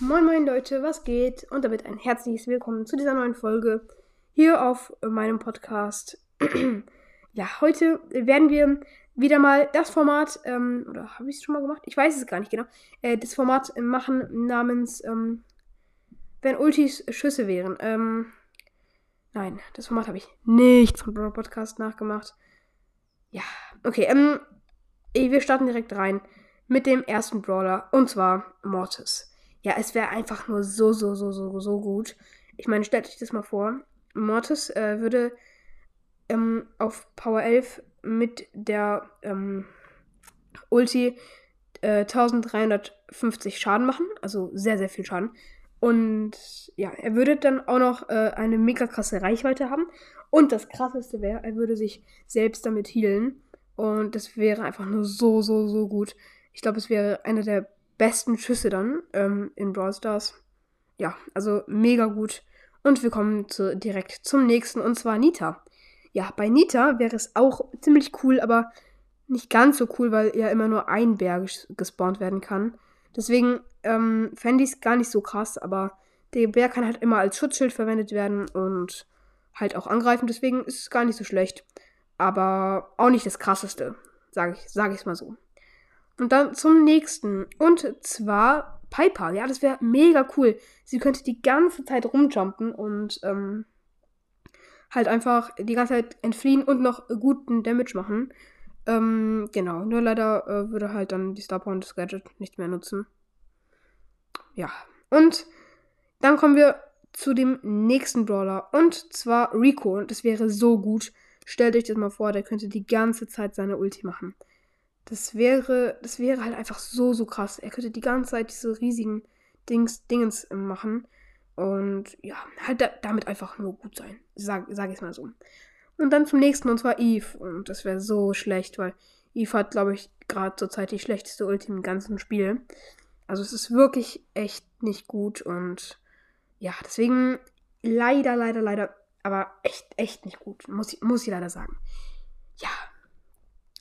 Leute, was geht? Und damit ein herzliches Willkommen zu dieser neuen Folge hier auf meinem Podcast. ja, heute werden wir wieder mal das Format, ähm, oder habe ich es schon mal gemacht? Ich weiß es gar nicht genau. Äh, das Format machen namens, ähm, wenn Ultis Schüsse wären. Ähm, nein, das Format habe ich nicht Bro Podcast nachgemacht. Ja, okay, ähm, wir starten direkt rein mit dem ersten Brawler und zwar Mortis. Ja, es wäre einfach nur so, so, so, so, so gut. Ich meine, stellt euch das mal vor. Mortis äh, würde ähm, auf Power 11 mit der ähm, Ulti äh, 1350 Schaden machen. Also sehr, sehr viel Schaden. Und ja, er würde dann auch noch äh, eine mega krasse Reichweite haben. Und das krasseste wäre, er würde sich selbst damit healen. Und das wäre einfach nur so, so, so gut. Ich glaube, es wäre einer der besten Schüsse dann ähm, in Brawl Stars. Ja, also mega gut. Und wir kommen zu, direkt zum nächsten, und zwar Nita. Ja, bei Nita wäre es auch ziemlich cool, aber nicht ganz so cool, weil ja immer nur ein Bär gespawnt werden kann. Deswegen ähm, fände ich es gar nicht so krass, aber der Bär kann halt immer als Schutzschild verwendet werden und halt auch angreifen. Deswegen ist es gar nicht so schlecht. Aber auch nicht das krasseste, sage ich es sag mal so. Und dann zum nächsten. Und zwar Piper. Ja, das wäre mega cool. Sie könnte die ganze Zeit rumjumpen und ähm, halt einfach die ganze Zeit entfliehen und noch guten Damage machen. Ähm, genau. Nur leider äh, würde halt dann die Star und das Gadget nicht mehr nutzen. Ja. Und dann kommen wir zu dem nächsten Brawler. Und zwar Rico. Und das wäre so gut. Stellt euch das mal vor, der könnte die ganze Zeit seine Ulti machen. Das wäre, das wäre halt einfach so, so krass. Er könnte die ganze Zeit diese riesigen Dings, Dingens machen. Und ja, halt da, damit einfach nur gut sein. Sag, sag ich mal so. Und dann zum nächsten, und zwar Eve. Und das wäre so schlecht, weil Eve hat, glaube ich, gerade zur Zeit die schlechteste Ulti im ganzen Spiel. Also es ist wirklich echt nicht gut. Und ja, deswegen leider, leider, leider, aber echt, echt nicht gut. Muss muss ich leider sagen. Ja,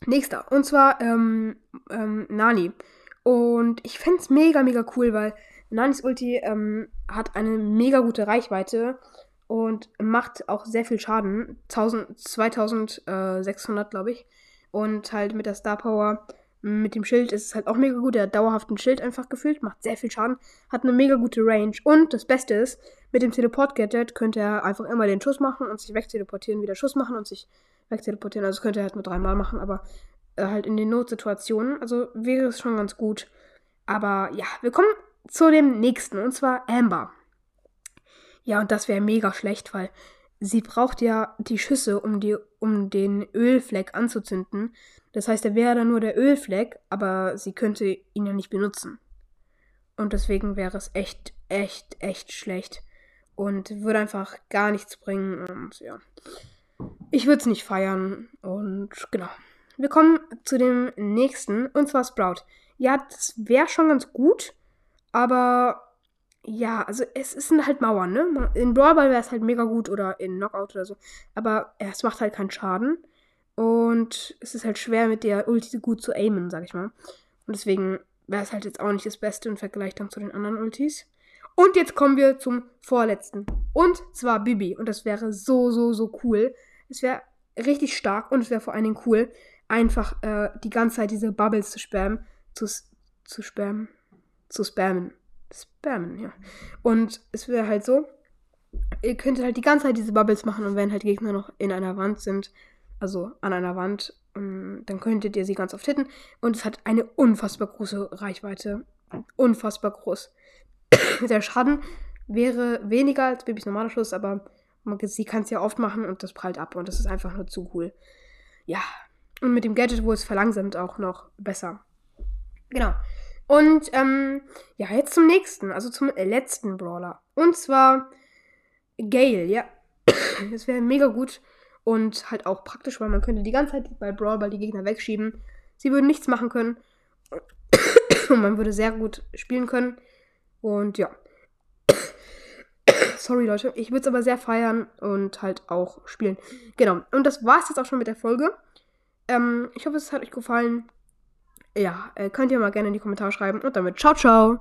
Nächster. Und zwar ähm, ähm, Nani. Und ich fände es mega, mega cool, weil Nanis Ulti ähm, hat eine mega gute Reichweite und macht auch sehr viel Schaden. 1000, 2600, glaube ich. Und halt mit der Star Power, mit dem Schild ist es halt auch mega gut. Der hat dauerhaft ein Schild einfach gefühlt, macht sehr viel Schaden, hat eine mega gute Range. Und das Beste ist, mit dem Teleport-Gadget könnte er einfach immer den Schuss machen und sich wegteleportieren, wieder Schuss machen und sich wegteleportieren. Also könnte er halt nur dreimal machen, aber äh, halt in den Notsituationen. Also wäre es schon ganz gut. Aber ja, wir kommen zu dem nächsten und zwar Amber. Ja, und das wäre mega schlecht, weil sie braucht ja die Schüsse, um, die, um den Ölfleck anzuzünden. Das heißt, er wäre dann nur der Ölfleck, aber sie könnte ihn ja nicht benutzen. Und deswegen wäre es echt, echt, echt schlecht. Und würde einfach gar nichts bringen. Und ja ich würde es nicht feiern. Und genau. Wir kommen zu dem nächsten, und zwar Sprout. Ja, das wäre schon ganz gut, aber ja, also es, sind halt Mauern, ne? In Brawlball wäre es halt mega gut oder in Knockout oder so. Aber es macht halt keinen Schaden. Und es ist halt schwer, mit der Ulti gut zu aimen, sag ich mal. Und deswegen wäre es halt jetzt auch nicht das Beste im Vergleich dann zu den anderen Ultis. Und jetzt kommen wir zum vorletzten. Und zwar Bibi. Und das wäre so, so, so cool. Es wäre richtig stark und es wäre vor allen Dingen cool, einfach äh, die ganze Zeit diese Bubbles zu spammen. Zu, zu spammen. Zu spammen. Spammen, ja. Und es wäre halt so, ihr könntet halt die ganze Zeit diese Bubbles machen und wenn halt Gegner noch in einer Wand sind, also an einer Wand, ähm, dann könntet ihr sie ganz oft hitten. Und es hat eine unfassbar große Reichweite. Unfassbar groß. Der Schaden wäre weniger als Babys normaler Schuss, aber sie kann es ja oft machen und das prallt ab und das ist einfach nur zu cool. Ja. Und mit dem Gadget, wo es verlangsamt, auch noch besser. Genau. Und ähm, ja, jetzt zum nächsten, also zum letzten Brawler. Und zwar Gale, ja. Das wäre mega gut und halt auch praktisch, weil man könnte die ganze Zeit bei Brawl Ball die Gegner wegschieben. Sie würden nichts machen können. Und man würde sehr gut spielen können. Und ja. Sorry, Leute. Ich würde es aber sehr feiern und halt auch spielen. Genau. Und das war es jetzt auch schon mit der Folge. Ähm, ich hoffe, es hat euch gefallen. Ja, äh, könnt ihr mal gerne in die Kommentare schreiben. Und damit ciao, ciao.